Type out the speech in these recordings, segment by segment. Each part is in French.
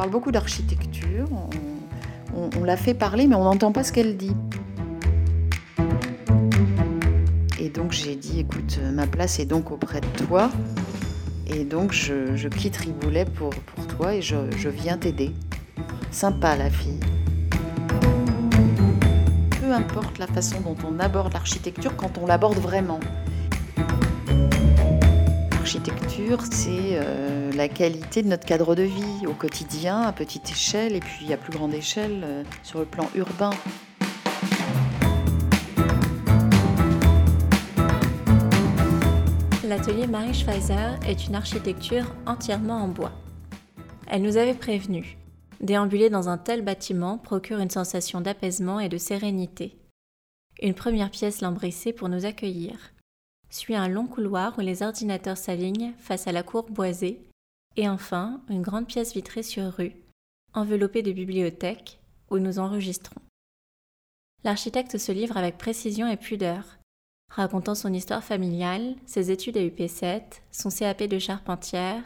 parle beaucoup d'architecture, on, la fait parler, mais on n'entend pas ce qu'elle dit. Et donc j'ai dit, écoute, ma place est donc auprès de toi. Et donc je, quitte Riboulet pour, toi et je, je viens t'aider. Sympa la fille. Peu importe la façon dont on aborde l'architecture quand on l'aborde vraiment. L'architecture, c'est euh, la qualité de notre cadre de vie au quotidien, à petite échelle et puis à plus grande échelle euh, sur le plan urbain. l'atelier Marie Schweizer est une architecture entièrement en bois. Elle nous avait prévenu. Déambuler dans un tel bâtiment procure une sensation d'apaisement et de sérénité. Une première pièce lambrissée pour nous accueillir. Suit un long couloir où les ordinateurs s'alignent face à la cour boisée. Et enfin, une grande pièce vitrée sur rue, enveloppée de bibliothèques, où nous enregistrons. L'architecte se livre avec précision et pudeur, racontant son histoire familiale, ses études à UP7, son CAP de charpentière,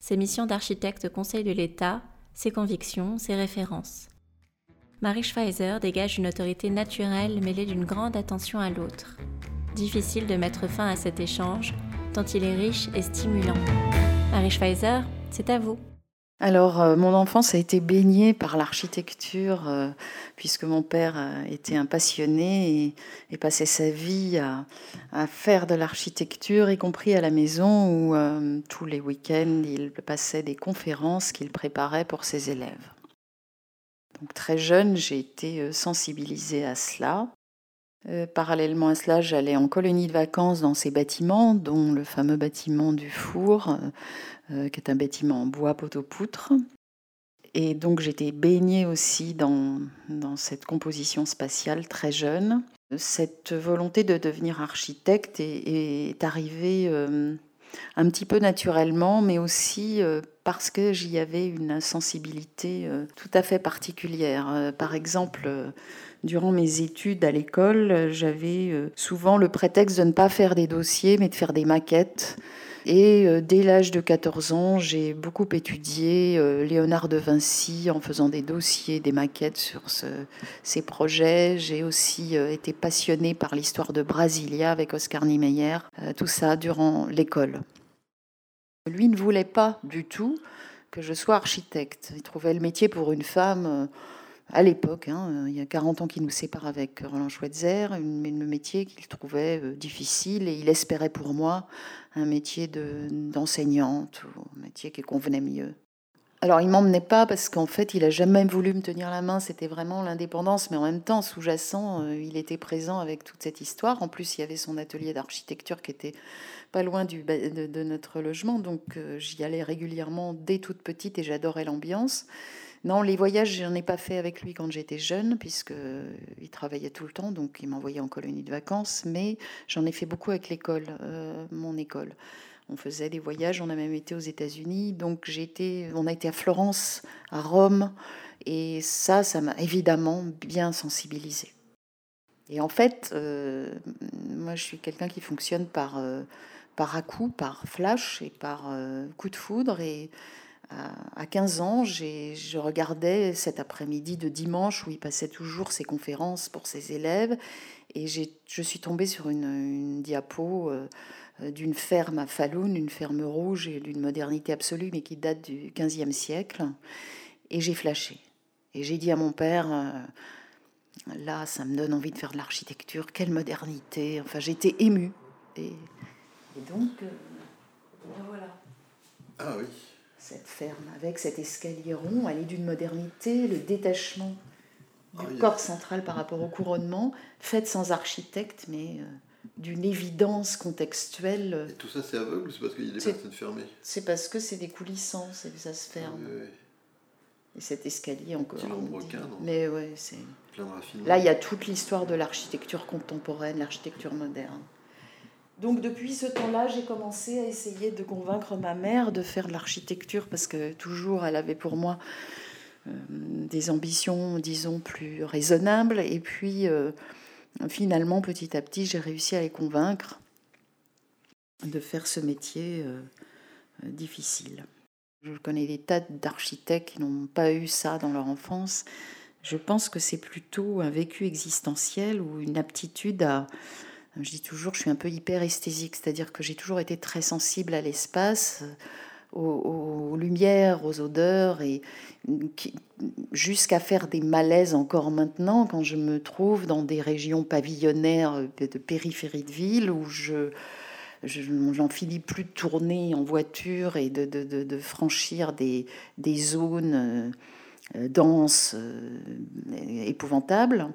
ses missions d'architecte conseil de l'État, ses convictions, ses références. Marie Schweizer dégage une autorité naturelle mêlée d'une grande attention à l'autre. Difficile de mettre fin à cet échange, tant il est riche et stimulant. Marie Schweizer, c'est à vous. Alors, euh, mon enfance a été baignée par l'architecture, euh, puisque mon père euh, était un passionné et, passait sa vie à, faire de l'architecture, y compris à la maison, où tous les week-ends, il passait des conférences qu'il préparait pour ses élèves. Donc, très jeune, j'ai été sensibilisée à cela. Parallèlement à cela, j'allais en colonie de vacances dans ces bâtiments, dont le fameux bâtiment du four, euh, qui est un bâtiment en bois poteau-poutre. Et donc j'étais baignée aussi dans, dans cette composition spatiale très jeune. Cette volonté de devenir architecte est, arrivée euh, un petit peu naturellement, mais aussi euh, parce que j'y avais une sensibilité tout à fait particulière. Par exemple, durant mes études à l'école, j'avais souvent le prétexte de ne pas faire des dossiers, mais de faire des maquettes. Et euh, dès l'âge de 14 ans, j'ai beaucoup étudié euh, Léonard de Vinci en faisant des dossiers, des maquettes sur ces projets. J'ai aussi euh, été passionnée par l'histoire de Brasilia avec Oscar Niemeyer, tout ça durant l'école. Lui ne voulait pas du tout que je sois architecte. Il trouvait le métier pour une femme à l'époque, hein, il y a 40 ans qu'il nous sépare avec Roland Schweitzer, un métier qu'il trouvait euh, difficile et il espérait pour moi un métier d'enseignante ou un métier qui convenait mieux. Alors il m'emmenait pas parce qu'en fait il a jamais voulu me tenir la main, c'était vraiment l'indépendance, mais en même temps sous-jacent, euh, il était présent avec toute cette histoire. En plus il y avait son atelier d'architecture qui était pas loin de, notre logement, donc euh, j'y allais régulièrement dès toute petite et j'adorais l'ambiance. Non, les voyages, j'en ai pas fait avec lui quand j'étais jeune, puisque euh, il travaillait tout le temps, donc il m'envoyait en colonie de vacances. Mais j'en ai fait beaucoup avec l'école, euh, mon école. On faisait des voyages, on a même été aux États-Unis, donc j'ai été, on a été à Florence, à Rome, et ça, ça m'a évidemment bien sensibilisé. Et en fait, euh, moi, je suis quelqu'un qui fonctionne par par à-coup, par flash et par coup de foudre et à 15 ans, je regardais cet après-midi de dimanche où il passait toujours ses conférences pour ses élèves et je suis tombée sur une, diapo euh, d'une ferme à Falun, une ferme rouge et d'une modernité absolue mais qui date du 15e siècle. Et j'ai flashé. Et j'ai dit à mon père, euh, là, ça me donne envie de faire de l'architecture, quelle modernité. Enfin, j'étais émue. Et, donc, euh, voilà. Ah oui cette ferme, avec cet escalier rond, elle est d'une modernité, le détachement du ah corps central par rapport au couronnement, fait sans architecte, mais euh, d'une évidence contextuelle. Et tout ça, c'est aveugle ou c'est parce qu'il y a des personnes fermées? C'est parce que c'est des coulissants, ça se ferme. Et cet escalier encore. Mais ouais, c'est. Là, il y a toute l'histoire de l'architecture contemporaine, l'architecture moderne. Donc depuis ce temps-là, j'ai commencé à essayer de convaincre ma mère de faire de l'architecture parce que toujours elle avait pour moi euh, des ambitions, disons, plus raisonnables. Et puis euh, finalement, petit à petit, j'ai réussi à les convaincre de faire ce métier euh, difficile. Je connais des tas d'architectes qui n'ont pas eu ça dans leur enfance. Je pense que c'est plutôt un vécu existentiel ou une aptitude à... Je dis toujours, je suis un peu hyper esthésique, c'est-à-dire que j'ai toujours été très sensible à l'espace, aux, lumières, aux odeurs, et jusqu'à faire des malaises encore maintenant quand je me trouve dans des régions pavillonnaires de périphérie de ville où je j'en finis plus de tourner en voiture et de, franchir des, zones euh, denses, euh, épouvantables.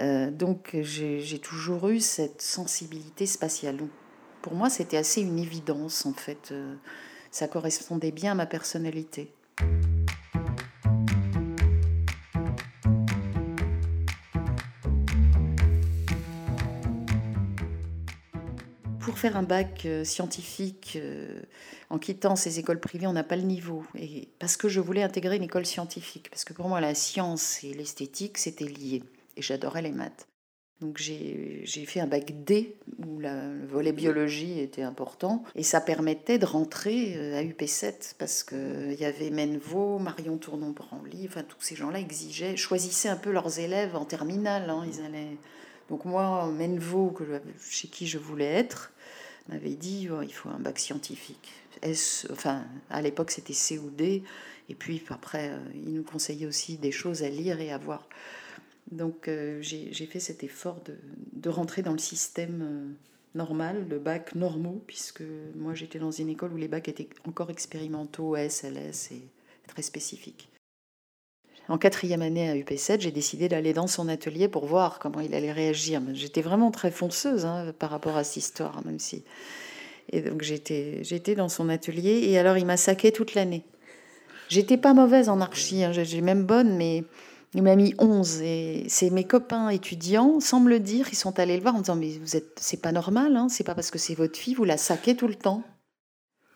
Euh, donc j'ai toujours eu cette sensibilité spatiale. Pour moi, c'était assez une évidence en fait. ça correspondait bien à ma personnalité. pour faire un bac euh, scientifique euh, en quittant ces écoles privées, on n'a pas le niveau. Et parce que je voulais intégrer une école scientifique, parce que pour moi, la science et l'esthétique, c'était lié. Et j'adorais les maths. Donc j'ai fait un bac D où le volet biologie était important et ça permettait de rentrer euh, à UP7 parce qu'il y avait Menvaux, Marion Tournon-Branly, enfin tous ces gens-là exigeaient, choisissaient un peu leurs élèves en terminale. Hein, ils allaient... Donc moi, Menvaux, chez qui je voulais être, m'avait dit oh, il faut un bac scientifique. enfin, à l'époque, c'était C ou D. Et puis après, euh, il nous conseillait aussi des choses à lire et à voir. Donc euh, j'ai fait cet effort de, rentrer dans le système euh, normal, le bac normaux, puisque moi j'étais dans une école où les bacs étaient encore expérimentaux, S, LS et très spécifiques. En quatrième année à UP7, j'ai décidé d'aller dans son atelier pour voir comment il allait réagir. J'étais vraiment très fonceuse hein, par rapport à cette histoire, même si. Et donc j'étais, j'étais dans son atelier et alors il m'a saqué toute l'année. J'étais pas mauvaise en archi, hein, j'ai même bonne, mais il m'a mis 11 et c'est mes copains étudiants, sans me le dire, ils sont allés le voir en disant mais vous êtes, c'est pas normal, hein, c'est pas parce que c'est votre fille, vous la saquez tout le temps.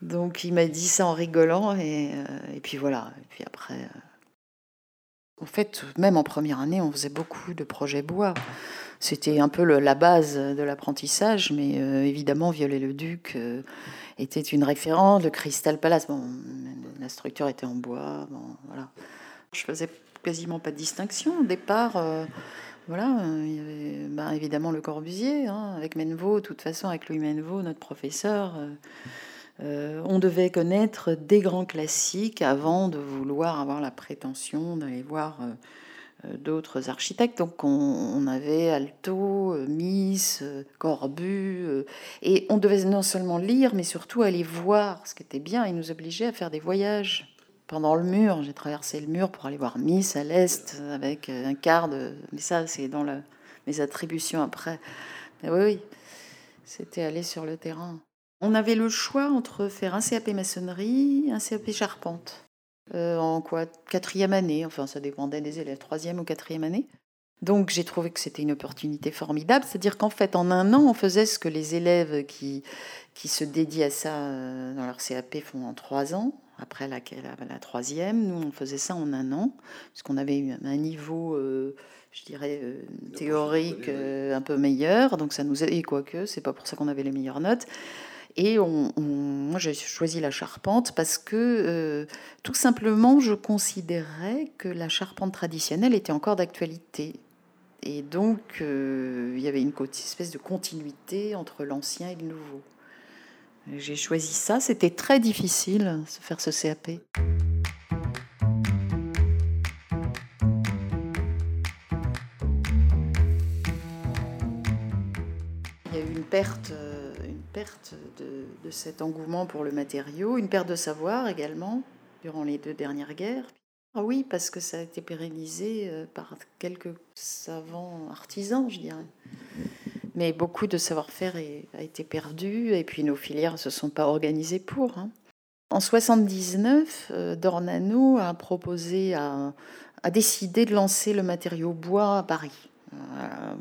Donc il m'a dit ça en rigolant et, euh, et puis voilà. Et puis après. Euh, en fait, même en première année, on faisait beaucoup de projets bois. C'était un peu la base de l'apprentissage, mais euh, évidemment, Viollet-le-Duc euh, était une référence, le Crystal Palace. Bon, la structure était en bois. Bon, voilà. Je faisais quasiment pas de distinction. Au départ, euh, voilà, il y avait ben, évidemment le Corbusier, hein, avec Menvaux, de toute façon, avec Louis Menvaux, notre professeur. Euh, on devait connaître des grands classiques avant de vouloir avoir la prétention d'aller voir euh, euh, d'autres architectes. Donc on, avait Alto, Miss, Corbu, et on devait non seulement lire, mais surtout aller voir, ce qui était bien. Ils nous obligeaient à faire des voyages. Pendant le mur, j'ai traversé le mur pour aller voir Miss à l'est avec un quart de. Mais ça, c'est dans mes attributions après. Mais oui, oui, c'était aller sur le terrain. On avait le choix entre faire un CAP maçonnerie, un CAP charpente. Euh, en quoi Quatrième année, enfin ça dépendait des élèves, troisième ou quatrième année. Donc j'ai trouvé que c'était une opportunité formidable, c'est-à-dire qu'en fait en un an on faisait ce que les élèves qui, qui se dédient à ça euh, dans leur CAP font en trois ans, après la, la, troisième, nous on faisait ça en un an, puisqu'on avait un niveau, euh, je dirais, théorique un peu meilleur, donc ça nous et quoique, c'est pas pour ça qu'on avait les meilleures notes. Et on, moi, j'ai choisi la charpente parce que euh, tout simplement, je considérais que la charpente traditionnelle était encore d'actualité. Et donc, euh, il y avait une espèce de continuité entre l'ancien et le nouveau. J'ai choisi ça. C'était très difficile de faire ce CAP. Il y a eu une perte euh, de, cet engouement pour le matériau, une perte de savoir également durant les deux dernières guerres. Ah oui, parce que ça a été pérennisé euh, par quelques savants artisans, je dirais. Mais beaucoup de savoir-faire a été perdu et puis nos filières ne se sont pas organisées pour. Hein. En 79, euh, Dornano a proposé, a, a décidé de lancer le matériau bois à Paris.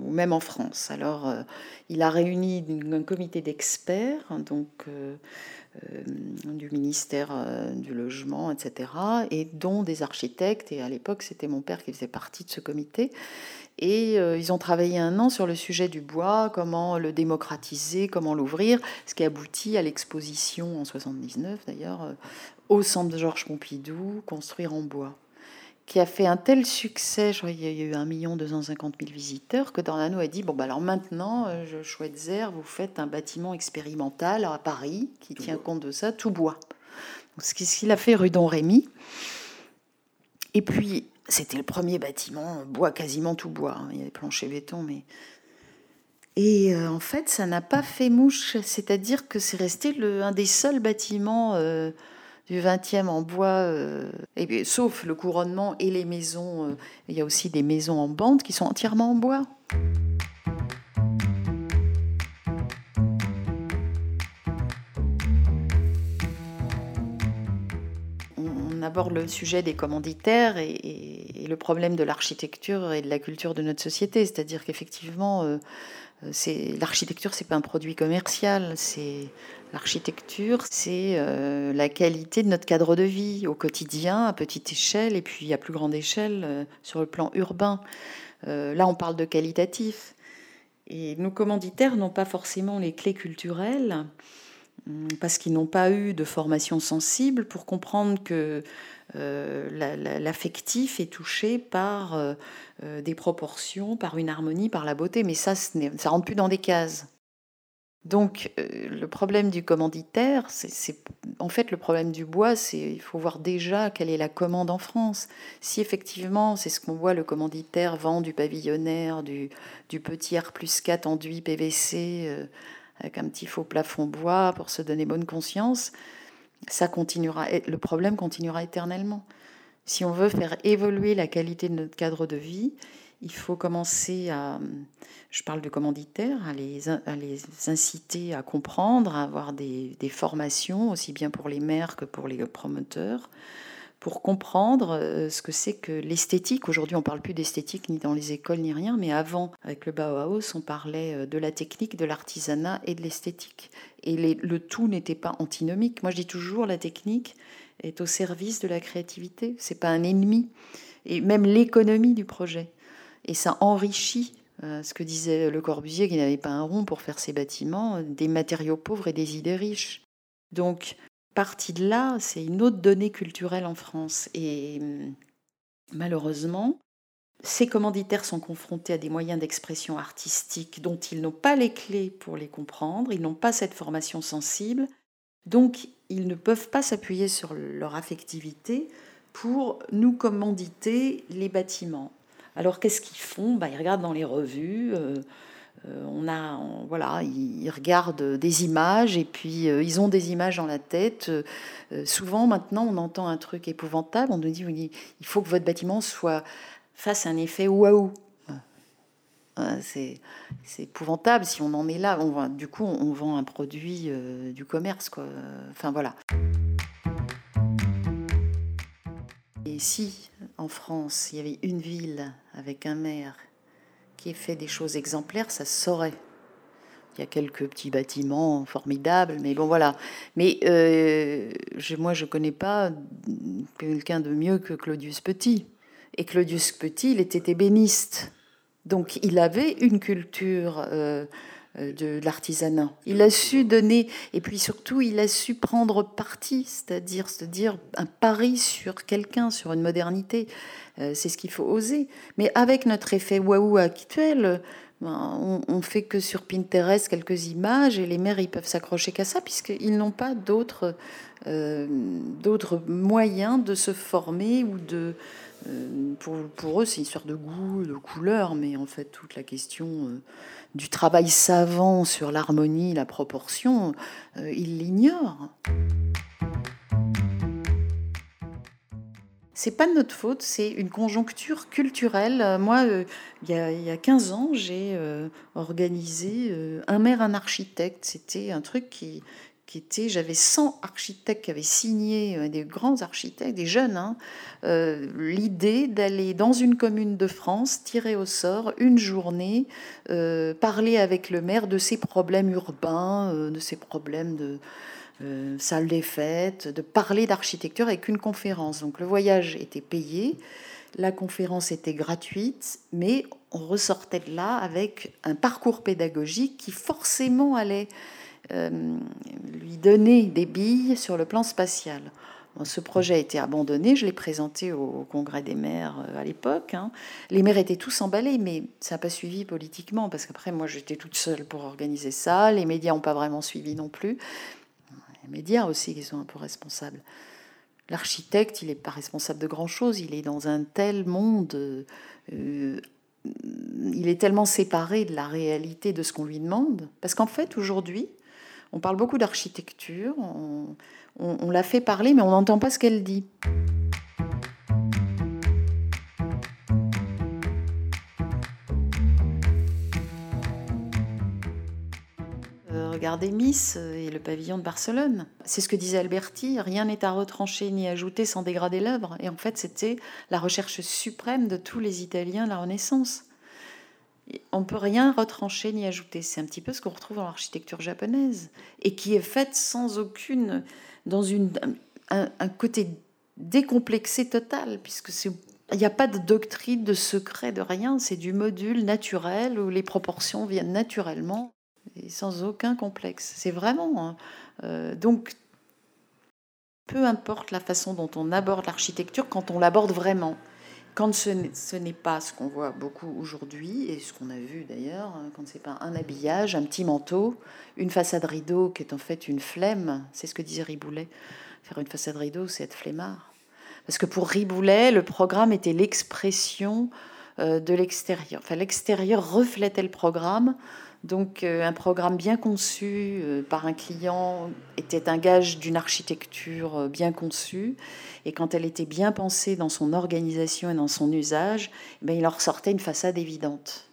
ou même en France. Alors, il a réuni un comité d'experts, donc du ministère du Logement, etc., et dont des architectes. Et à l'époque, c'était mon père qui faisait partie de ce comité. Et euh, ils ont travaillé un an sur le sujet du bois, comment le démocratiser, comment l'ouvrir, ce qui aboutit à l'exposition en 79 d'ailleurs euh, au centre de Georges Pompidou, Construire en bois, qui a fait un tel succès, je crois qu'il y a eu 1 250 000 visiteurs, que Dornano a dit, bon bah alors maintenant, euh, je Schweitzer, vous faites un bâtiment expérimental à Paris qui tient compte de ça, tout bois. Ce qu'il a fait rue Don Rémy. Et puis, c'était le premier bâtiment, bois, quasiment tout bois. Hein. Il y a des planchers béton, mais. Et euh, en fait, ça n'a pas fait mouche. C'est-à-dire que c'est resté le, un des seuls bâtiments euh, du 20e en bois, euh, sauf le couronnement et les maisons. il y a aussi des maisons en bande qui sont entièrement en bois. On aborde le sujet des commanditaires et, le problème de l'architecture et de la culture de notre société. C'est-à-dire qu'effectivement, euh, c'est l'architecture, c'est pas un produit commercial. L'architecture, c'est euh, la qualité de notre cadre de vie au quotidien, à petite échelle et puis à plus grande échelle euh, sur le plan urbain. là, on parle de qualitatif. Et nos commanditaires n'ont pas forcément les clés culturelles parce qu'ils n'ont pas eu de formation sensible pour comprendre que euh, l'affectif est touché par euh, euh, des proportions, par une harmonie, par la beauté, mais ça, ça ne rentre plus dans des cases. Donc le problème du commanditaire, c'est en fait le problème du bois, c'est il faut voir déjà quelle est la commande en France. Si effectivement c'est ce qu'on voit, le commanditaire vend du pavillonnaire, du, du petit R plus 4 enduit PVC avec un petit faux plafond bois pour se donner bonne conscience, ça continuera, le problème continuera éternellement. Si on veut faire évoluer la qualité de notre cadre de vie, il faut commencer à, je parle de commanditaires, à les, à les inciter à comprendre, à avoir des, des, formations, aussi bien pour les maires que pour les promoteurs, pour comprendre euh, ce que c'est que l'esthétique. Aujourd'hui, on parle plus d'esthétique ni dans les écoles ni rien, mais avant, avec le Bauhaus, on parlait euh, de la technique, de l'artisanat et de l'esthétique. Et le tout n'était pas antinomique. Moi, je dis toujours, la technique est au service de la créativité. C'est pas un ennemi. Et même l'économie du projet. Et ça enrichit euh, ce que disait Le Corbusier, qui n'avait pas un rond pour faire ses bâtiments, des matériaux pauvres et des idées riches. Donc, partie de là, c'est une autre donnée culturelle en France. Et hum, malheureusement, ces commanditaires sont confrontés à des moyens d'expression artistique dont ils n'ont pas les clés pour les comprendre, ils n'ont pas cette formation sensible, donc ils ne peuvent pas s'appuyer sur leur affectivité pour nous commanditer les bâtiments. Alors qu'est-ce qu'ils font? Bah, Ils regardent dans les revues. Euh, on a, voilà, ils, regardent des images et puis euh, ils ont des images dans la tête. Euh, souvent, maintenant, on entend un truc épouvantable. On nous dit, il faut que votre bâtiment soit fasse un effet waouh. C'est épouvantable si on en est là. On, du coup, on vend un produit du commerce. Quoi. Enfin voilà. Et si en France, il y avait une ville avec un maire qui ait fait des choses exemplaires, ça se saurait. Il y a quelques petits bâtiments formidables, mais bon voilà. Mais euh, je, moi, je connais pas quelqu'un de mieux que Claudius Petit. Et Claudius Petit, il était ébéniste. Donc il avait une culture euh, de, l'artisanat. Il a su donner, et puis surtout, il a su prendre parti, c'est-à-dire dire un pari sur quelqu'un, sur une modernité. Euh, c'est ce qu'il faut oser. Mais avec notre effet waouh actuel, ben, on, fait que sur Pinterest quelques images et les mères ils peuvent s'accrocher qu'à ça puisqu'ils n'ont pas d'autres euh, d'autres moyens de se former ou de pour, pour, eux c'est une histoire de goût de couleur mais en fait toute la question du travail savant sur l'harmonie, la proportion, euh, il l'ignore. C'est pas de notre faute, c'est une conjoncture culturelle. Euh, moi, euh, il, y a, 15 ans, j'ai organisé un maire, un architecte. C'était un truc qui, j'avais 100 architectes qui avaient signé, euh, des grands architectes, des jeunes, hein, euh, l'idée d'aller dans une commune de France, tirer au sort une journée, euh, parler avec le maire de ses problèmes urbains, de ses problèmes de salle des fêtes, de parler d'architecture avec une conférence. Donc le voyage était payé, la conférence était gratuite, mais on ressortait de là avec un parcours pédagogique qui forcément allait euh, lui donner des billes sur le plan spatial. ce projet a été abandonné, je l'ai présenté au, congrès des maires euh, à l'époque. Hein. Les maires étaient tous emballés, mais ça n'a pas suivi politiquement, parce qu'après, moi, j'étais toute seule pour organiser ça. Les médias n'ont pas vraiment suivi non plus. Les médias aussi, ils sont un peu responsables. L'architecte, il n'est pas responsable de grand-chose, il est dans un tel monde, euh, il est tellement séparé de la réalité de ce qu'on lui demande. Parce qu'en fait, aujourd'hui, on parle beaucoup d'architecture, on, la fait parler, mais on n'entend pas ce qu'elle dit. Euh, regardez Miss et le pavillon de Barcelone. C'est ce que disait Alberti, rien n'est à retrancher ni ajouter sans dégrader l'œuvre. Et en fait, c'était la recherche suprême de tous les Italiens de la Renaissance on peut rien retrancher ni ajouter. C'est un petit peu ce qu'on retrouve dans l'architecture japonaise et qui est faite sans aucune dans une un, côté décomplexé total puisque c'est il n'y a pas de doctrine, de secret, de rien. C'est du module naturel où les proportions viennent naturellement et sans aucun complexe. C'est vraiment. Hein, euh, donc, peu importe la façon dont on aborde l'architecture quand on l'aborde vraiment. Quand ce n'est pas ce qu'on voit beaucoup aujourd'hui, et ce qu'on a vu d'ailleurs, hein, quand c'est pas un habillage, un petit manteau, une façade rideau qui est en fait une flemme, c'est ce que disait Riboulet. Faire une façade rideau, c'est être flemmard. Parce que pour Riboulet, le programme était l'expression euh, de l'extérieur. Enfin, l'extérieur reflétait le programme donc euh, un programme bien conçu euh, par un client était un gage d'une architecture euh, bien conçue. Et quand elle était bien pensée dans son organisation et dans son usage, eh il en ressortait une façade évidente.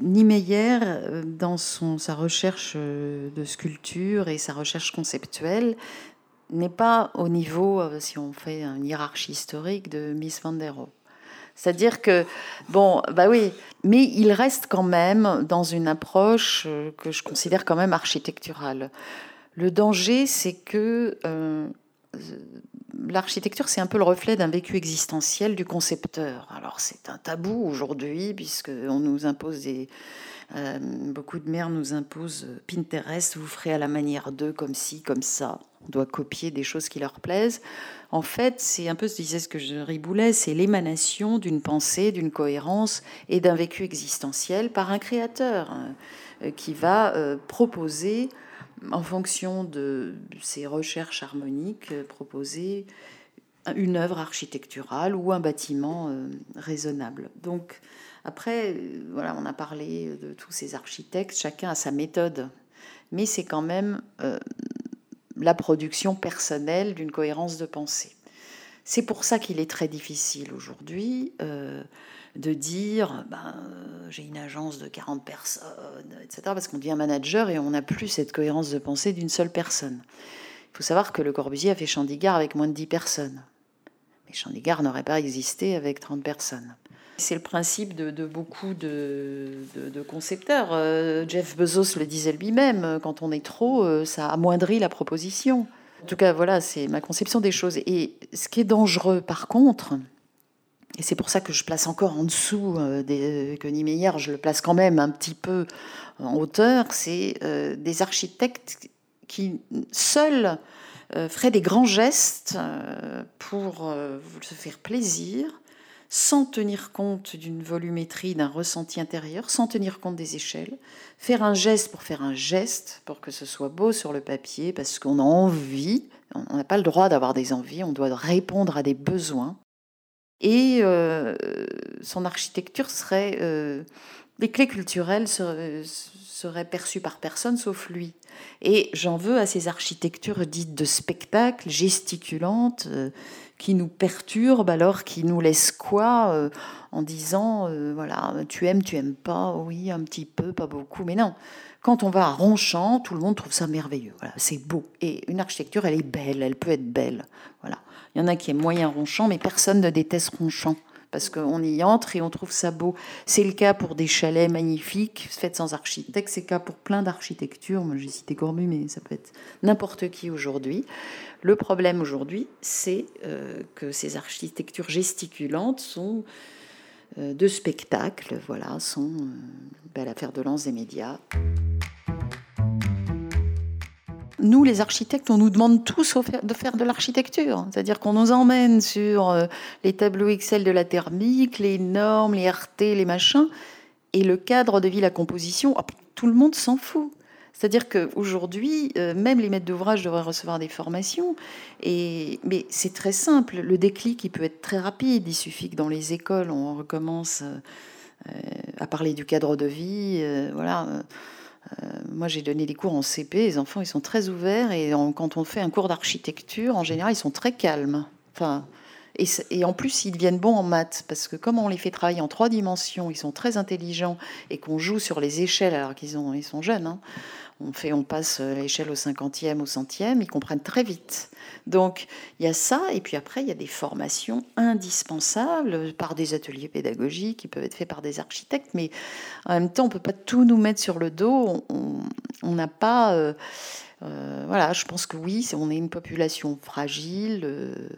Niemeyer, dans son, sa recherche de sculpture et sa recherche conceptuelle, n'est pas au niveau, si on fait une hiérarchie historique, de Miss van der Rohe. C'est-à-dire que, bon, bah oui, mais il reste quand même dans une approche euh, que je considère quand même architecturale. Le danger, c'est que euh, l'architecture, c'est un peu le reflet d'un vécu existentiel du concepteur. Alors c'est un tabou aujourd'hui, des... Euh, beaucoup de mères nous imposent Pinterest, vous ferez à la manière d'eux, comme ci, comme ça. On doit copier des choses qui leur plaisent. En fait, c'est un peu ce ce que je riboulais, c'est l'émanation d'une pensée, d'une cohérence et d'un vécu existentiel par un créateur hein, euh, qui va euh, proposer, en fonction de ses recherches harmoniques, euh, proposer une œuvre architecturale ou un bâtiment raisonnable. Donc, après, voilà, on a parlé de tous ces architectes, chacun a sa méthode, mais c'est quand même la production personnelle d'une cohérence de pensée. C'est pour ça qu'il est très difficile aujourd'hui euh, de dire ben, j'ai une agence de 40 personnes, etc. Parce qu'on devient manager et on n'a plus cette cohérence de pensée d'une seule personne. Il faut savoir que Le Corbusier a fait Chandigarh avec moins de 10 personnes. Mais Chandigarh n'aurait pas existé avec 30 personnes. C'est le principe de, beaucoup de, concepteurs. Euh, Jeff Bezos le disait lui-même, quand on est trop, euh, ça amoindrit la proposition. En tout cas, voilà, c'est ma conception des choses. Et ce qui est dangereux, par contre, et c'est pour ça que je place encore en dessous euh, des, que Niemeyer, je le place quand même un petit peu en hauteur, c'est des architectes qui seuls feraient des grands gestes pour se faire plaisir, sans tenir compte d'une volumétrie, d'un ressenti intérieur, sans tenir compte des échelles, faire un geste pour faire un geste, pour que ce soit beau sur le papier, parce qu'on a envie, on n'a pas le droit d'avoir des envies, on doit répondre à des besoins. Et euh, son architecture serait... Euh, les clés culturelles serait perçu par personne sauf lui. Et j'en veux à ces architectures dites de spectacle, gesticulantes, euh, qui nous perturbent alors qui nous laissent quoi euh, en disant euh, voilà, tu aimes, tu aimes pas, oui, un petit peu, pas beaucoup, mais non. Quand on va à Ronchamp, tout le monde trouve ça merveilleux. Voilà, c'est beau. Et une architecture, elle est belle, elle peut être belle. Voilà. Il y en a qui aiment moyen Ronchamp, mais personne ne déteste Ronchamp parce qu'on y entre et on trouve ça beau. C'est le cas pour des chalets magnifiques, faits sans architecte, c'est le cas pour plein d'architectures. Moi, j'ai cité Corbu, mais ça peut être n'importe qui aujourd'hui. Le problème aujourd'hui, c'est euh, que ces architectures gesticulantes sont euh, de spectacle, voilà, sont euh, ben, l'affaire de lance des médias nous, les architectes, on nous demande tous de faire de l'architecture. C'est-à-dire qu'on nous emmène sur euh, les tableaux Excel de la thermique, les normes, les RT, les machins. Et le cadre de vie, la composition, tout le monde s'en fout. C'est-à-dire qu'aujourd'hui, euh, même les maîtres d'ouvrage devraient recevoir des formations. Et, mais c'est très simple. Le déclic, il peut être très rapide. Il suffit que dans les écoles, on recommence euh, à parler du cadre de vie. voilà moi, j'ai donné des cours en CP. Les enfants, ils sont très ouverts. Et quand on fait un cours d'architecture, en général, ils sont très calmes. Enfin, et, en plus, ils deviennent bons en maths, parce que comme on les fait travailler en trois dimensions, ils sont très intelligents, et qu'on joue sur les échelles alors qu'ils ils sont jeunes. Hein. On, fait, on passe l'échelle au cinquantième, au centième, ils comprennent très vite. Donc il y a ça, et puis après, il y a des formations indispensables par des ateliers pédagogiques qui peuvent être faits par des architectes, mais en même temps, on ne peut pas tout nous mettre sur le dos. On n'a pas... Euh, euh, voilà, je pense que oui, on est une population fragile. Euh, euh,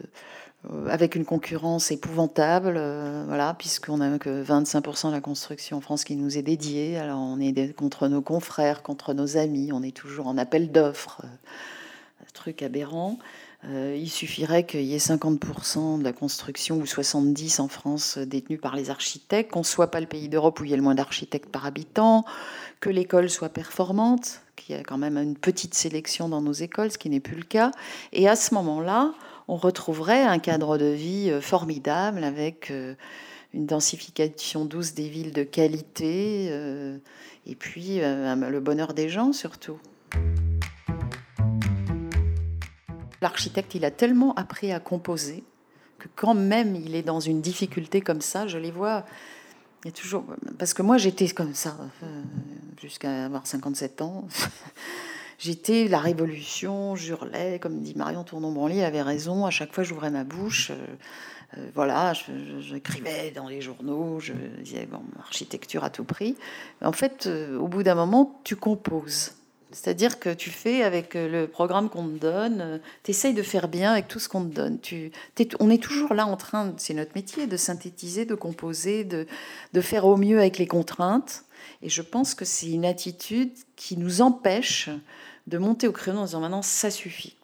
avec une concurrence épouvantable, euh, voilà, puisqu'on n'a que 25% de la construction en France qui nous est dédiée. Alors on est contre nos confrères, contre nos amis, on est toujours en appel d'offres, euh, truc aberrant. il suffirait qu'il y ait 50% de la construction ou 70% en France détenue par les architectes, qu'on ne soit pas le pays d'Europe où il y a le moins d'architectes par habitant, que l'école soit performante, qu'il y a quand même une petite sélection dans nos écoles, ce qui n'est plus le cas. Et à ce moment-là, on retrouverait un cadre de vie euh, formidable avec euh, une densification douce des villes de qualité euh, et puis le bonheur des gens surtout. L'architecte, il a tellement appris à composer que quand même il est dans une difficulté comme ça, je les vois. Il toujours parce que moi j'étais comme ça jusqu'à avoir 57 ans. J'étais la révolution, j'hurlais, comme dit Marion Tournon-Branly, avait raison. À chaque fois, j'ouvrais ma bouche. Euh, euh, voilà, j'écrivais dans les journaux, je disais bon, architecture à tout prix. En fait, euh, au bout d'un moment, tu composes. C'est-à-dire que tu fais avec le programme qu'on te donne, tu essayes de faire bien avec tout ce qu'on te donne. On est toujours là en train, c'est notre métier, de synthétiser, de composer, de faire au mieux avec les contraintes. Et je pense que c'est une attitude qui nous empêche de monter au créneau en disant maintenant ça suffit.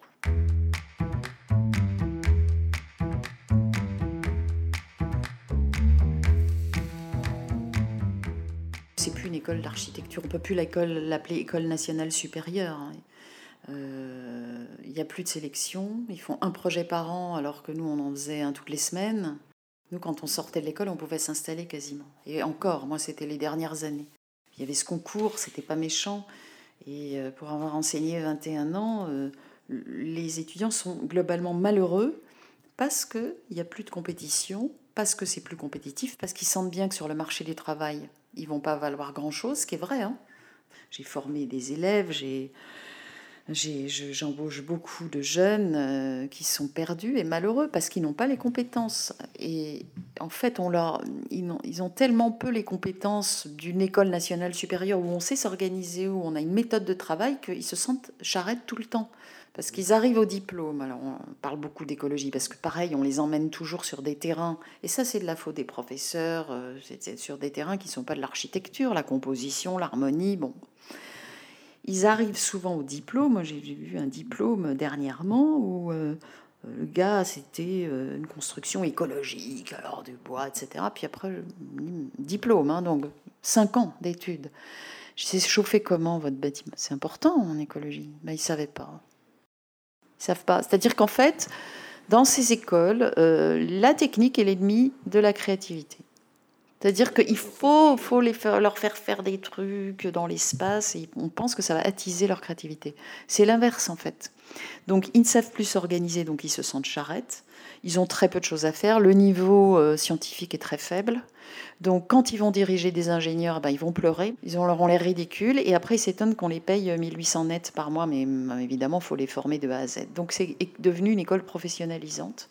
C'est plus une école d'architecture, on peut plus l'appeler école nationale supérieure. Hein. Euh, il n'y a plus de sélection, ils font un projet par an alors que nous on en faisait un toutes les semaines. Nous quand on sortait de l'école on pouvait s'installer quasiment. Et encore, moi c'était les dernières années. Il y avait ce concours, c'était pas méchant, et euh, pour avoir enseigné 21 ans, euh, les étudiants sont globalement malheureux parce qu'il n'y a plus de compétition, parce que c'est plus compétitif, parce qu'ils sentent bien que sur le marché du travail, ils vont pas valoir grand-chose, ce qui est vrai. Hein. J'ai formé des élèves, j'ai J'embauche beaucoup de jeunes euh, qui sont perdus et malheureux parce qu'ils n'ont pas les compétences. Et en fait, on leur, ils, ont, ils ont tellement peu les compétences d'une école nationale supérieure où on sait s'organiser, où on a une méthode de travail, qu'ils se sentent charrettes tout le temps. Parce qu'ils arrivent au diplôme. Alors, on parle beaucoup d'écologie parce que, pareil, on les emmène toujours sur des terrains. Et ça, c'est de la faute des professeurs. Euh, c'est sur des terrains qui ne sont pas de l'architecture, la composition, l'harmonie. Bon, ils arrivent souvent au diplôme. Moi, j'ai vu un diplôme dernièrement où euh, le gars, c'était euh, une construction écologique, alors du bois, etc. Puis après, diplôme, hein, donc cinq ans d'études. Je sais chauffer comment votre bâtiment? C'est important en écologie. Mais ils ne savaient pas. Ils savent pas. C'est-à-dire qu'en fait, dans ces écoles, euh, la technique est l'ennemi de la créativité. C'est-à-dire qu'il faut, faut leur faire faire des trucs dans l'espace et on pense que ça va attiser leur créativité. C'est l'inverse en fait. Donc ils ne savent plus s'organiser, donc ils se sentent charrettes. Ils ont très peu de choses à faire. Le niveau euh, scientifique est très faible. Donc quand ils vont diriger des ingénieurs, ben, ils vont pleurer. Ils auront l'air ridicules. Et après, ils s'étonnent qu'on les paye 1800 nets par mois. Mais évidemment, il faut les former de A à Z. Donc c'est devenu une école professionnalisante.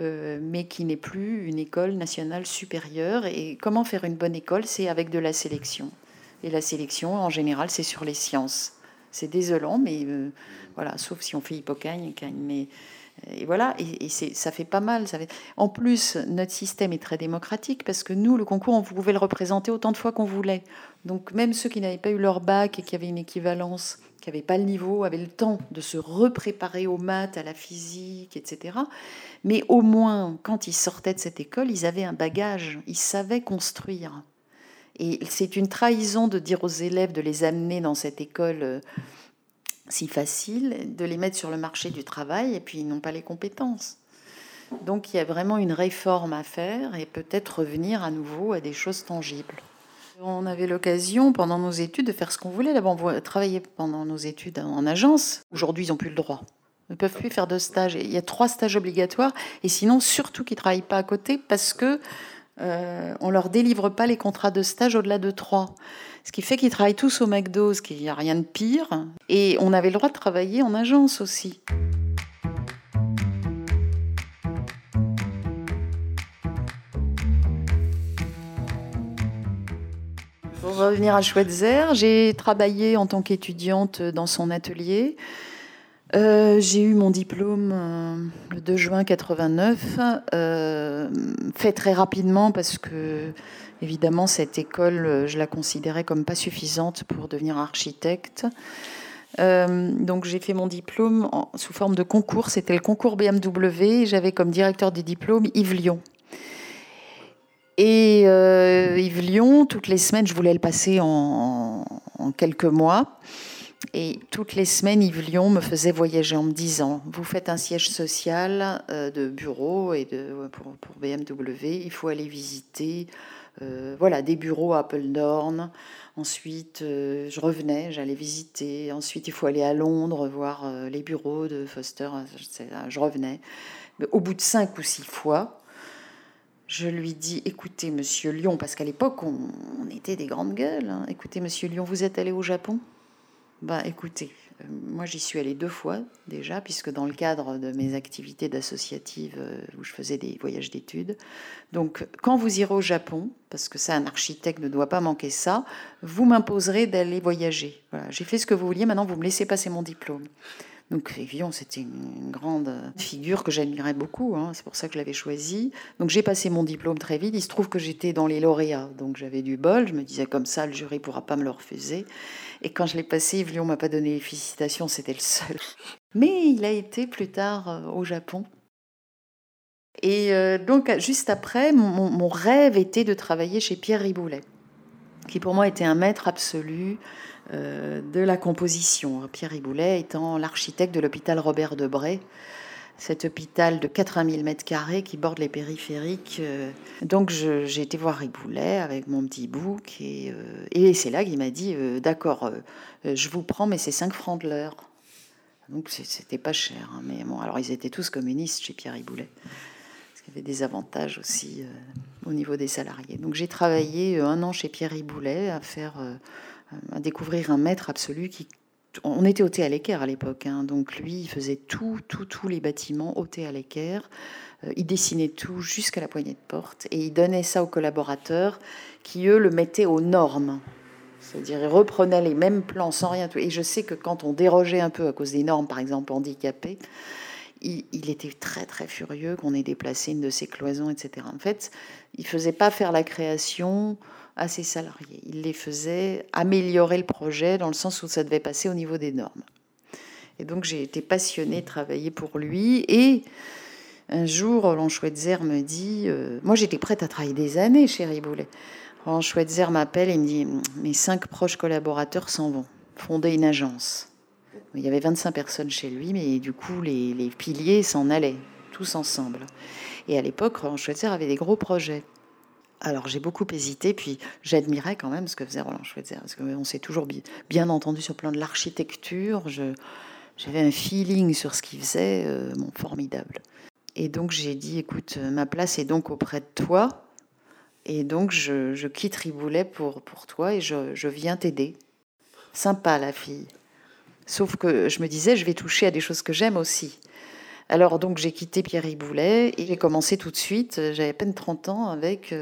Euh, mais qui n'est plus une école nationale supérieure. Et comment faire une bonne école? C'est avec de la sélection. Et la sélection, en général, c'est sur les sciences. C'est désolant, mais euh, voilà, sauf si on fait hypocagne, mais et voilà, et, ça fait pas mal. Ça fait... En plus, notre système est très démocratique parce que nous, le concours, on pouvait le représenter autant de fois qu'on voulait. Donc même ceux qui n'avaient pas eu leur bac et qui avaient une équivalence, qui n'avaient pas le niveau, avaient le temps de se repréparer aux maths, à la physique, etc. Mais au moins, quand ils sortaient de cette école, ils avaient un bagage, ils savaient construire. Et c'est une trahison de dire aux élèves de les amener dans cette école euh, si facile, de les mettre sur le marché du travail et puis ils n'ont pas les compétences. Donc il y a vraiment une réforme à faire et peut-être revenir à nouveau à des choses tangibles. On avait l'occasion pendant nos études de faire ce qu'on voulait. D'abord, on travaillait pendant nos études en agence. Aujourd'hui, ils n'ont plus le droit. Ils ne peuvent plus faire de stage. Il y a trois stages obligatoires et sinon, surtout qu'ils ne travaillent pas à côté parce que euh, on leur délivre pas les contrats de stage au-delà de trois. Ce qui fait qu'ils travaillent tous au McDo, ce qu'il n'y a rien de pire. Et on avait le droit de travailler en agence aussi. Pour revenir à Schweitzer, j'ai travaillé en tant qu'étudiante dans son atelier. Euh, j'ai eu mon diplôme euh, le 2 juin 89, euh, fait très rapidement parce que, évidemment, cette école, je la considérais comme pas suffisante pour devenir architecte. donc j'ai fait mon diplôme sous forme de concours, c'était le concours BMW, j'avais comme directeur des diplômes Yves Lyon. Et Yves Lyon, toutes les semaines, je voulais le passer en quelques mois. Et toutes les semaines, Yves Lyon me faisait voyager en me disant Vous faites un siège social euh, de bureau et de, pour, BMW, il faut aller visiter euh, voilà, des bureaux à Appledorn. Ensuite, euh, je revenais, j'allais visiter. Ensuite, il faut aller à Londres voir les bureaux de Foster. Je revenais. Mais au bout de cinq ou six fois, je lui dis Écoutez, monsieur Lyon, parce qu'à l'époque, on, était des grandes gueules. Hein. Écoutez, monsieur Lyon, vous êtes allé au Japon? Bah écoutez, euh, moi j'y suis allée deux fois déjà, puisque dans le cadre de mes activités d'associative euh, où je faisais des voyages d'études. Donc quand vous irez au Japon, parce que ça un architecte ne doit pas manquer ça, vous m'imposerez d'aller voyager. J'ai fait ce que vous vouliez, maintenant vous me laissez passer mon diplôme. Donc Vion, c'était une grande figure que j'admirais beaucoup, hein, c'est pour ça que je l'avais choisi. Donc j'ai passé mon diplôme très vite, il se trouve que j'étais dans les lauréats, donc j'avais du bol, je me disais comme ça, le jury pourra pas me le refuser. Et quand je l'ai passé, Yves Lyon m'a pas donné les félicitations, c'était le seul. Mais il a été plus tard euh, au Japon. Et euh, donc juste après, mon, mon rêve était de travailler chez Pierre Riboulet, qui pour moi était un maître absolu euh, de la composition. Pierre Riboulet étant l'architecte de l'hôpital Robert Debray, cet hôpital de 80 000 mètres carrés qui borde les périphériques. Euh. Donc j'ai été voir Riboulet avec mon petit bouc et, euh, et c'est là qu'il m'a dit D'accord, je vous prends, mais c'est 5 francs de l'heure. Donc c'était pas cher. Hein, mais bon, alors ils étaient tous communistes chez Pierre Riboulet. Parce qu'il y avait des avantages aussi au niveau des salariés. Donc j'ai travaillé un an chez Pierre Riboulet à faire euh, à découvrir un maître absolu qui on était au thé à l'équerre à l'époque, hein. donc lui, il faisait tout, tout, tous les bâtiments au thé à l'équerre. Euh, il dessinait tout jusqu'à la poignée de porte et il donnait ça aux collaborateurs qui, eux, le mettaient aux normes. C'est-à-dire, ils reprenaient les mêmes plans sans rien. Et je sais que quand on dérogeait un peu à cause des normes, par exemple handicapé, il, il était très, très furieux qu'on ait déplacé une de ses cloisons, etc. En fait, il faisait pas faire la création à ses salariés. Il les faisait améliorer le projet dans le sens où ça devait passer au niveau des normes. Et donc j'ai été passionnée de travailler pour lui. Et un jour, Roland Schweitzer me dit, euh, moi j'étais prête à travailler des années chez Riboulet. Roland Schweitzer m'appelle et me dit, mes cinq proches collaborateurs s'en vont, fonder une agence. Il y avait 25 personnes chez lui, mais du coup les, les piliers s'en allaient, tous ensemble. Et à l'époque, Roland Schweitzer avait des gros projets. Alors j'ai beaucoup hésité, puis j'admirais quand même ce que faisait Roland Schweitzer, parce qu'on s'est toujours bien entendu sur le plan de l'architecture. J'avais un feeling sur ce qu'il faisait, euh, formidable. Et donc j'ai dit, écoute, ma place est donc auprès de toi, et donc je, quitte Riboulet pour, pour toi, et je, je viens t'aider. Sympa la fille. Sauf que je me disais, je vais toucher à des choses que j'aime aussi. Alors donc j'ai quitté Pierre Riboulet et j'ai commencé tout de suite, j'avais à peine 30 ans, avec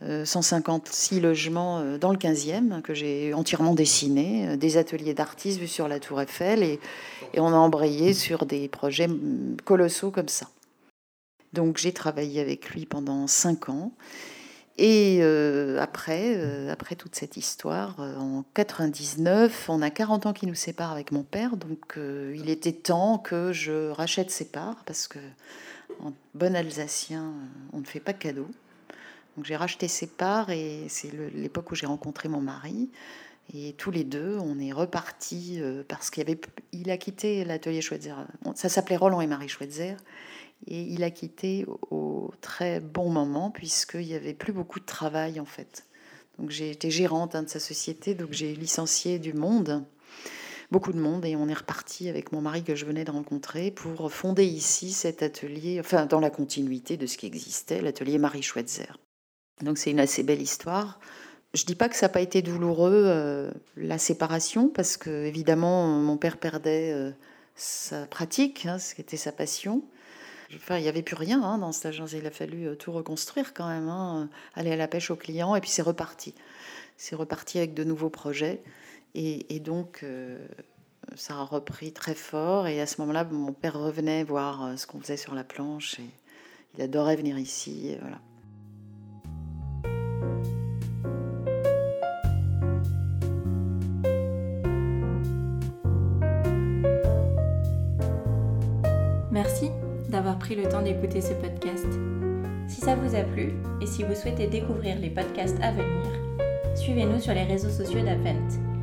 156 euh, euh, logements euh, dans le 15e que j'ai entièrement dessinés, des ateliers d'artistes vus sur la tour Eiffel et, et on a embrayé sur des projets mm, colossaux comme ça. Donc j'ai travaillé avec lui pendant 5 ans. Et euh, après, euh, après toute cette histoire, euh, en 99, on a 40 ans qui nous séparent avec mon père, donc il était temps que je rachète ses parts, parce que en bon alsacien, on ne fait pas cadeau. Donc j'ai racheté ses parts, et c'est l'époque où j'ai rencontré mon mari. Et tous les deux, on est repartis parce qu'il a quitté l'atelier Schweitzer. Ça s'appelait Roland et Marie Schweitzer. Et il a quitté au très bon moment, puisqu'il n'y avait plus beaucoup de travail en fait. Donc j'ai été gérante hein, de sa société, donc j'ai licencié du monde, beaucoup de monde, et on est reparti avec mon mari que je venais de rencontrer pour fonder ici cet atelier, enfin dans la continuité de ce qui existait, l'atelier Marie Schweitzer. Donc c'est une assez belle histoire. Je dis pas que ça n'a pas été douloureux euh, la séparation, parce que évidemment mon père perdait euh, sa pratique, hein, ce qui était sa passion. Il n'y avait plus rien hein, dans cette agence. Il a fallu euh, tout reconstruire quand même, hein, aller à la pêche aux clients, et puis c'est reparti. C'est reparti avec de nouveaux projets. Et, donc, euh, ça a repris très fort. Et à ce moment-là, mon père revenait voir euh, ce qu'on faisait sur la planche. Et il adorait venir ici. voilà. Pris le temps d'écouter ce podcast. Si ça vous a plu et si vous souhaitez découvrir les podcasts à venir, suivez-nous sur les réseaux sociaux d'Avent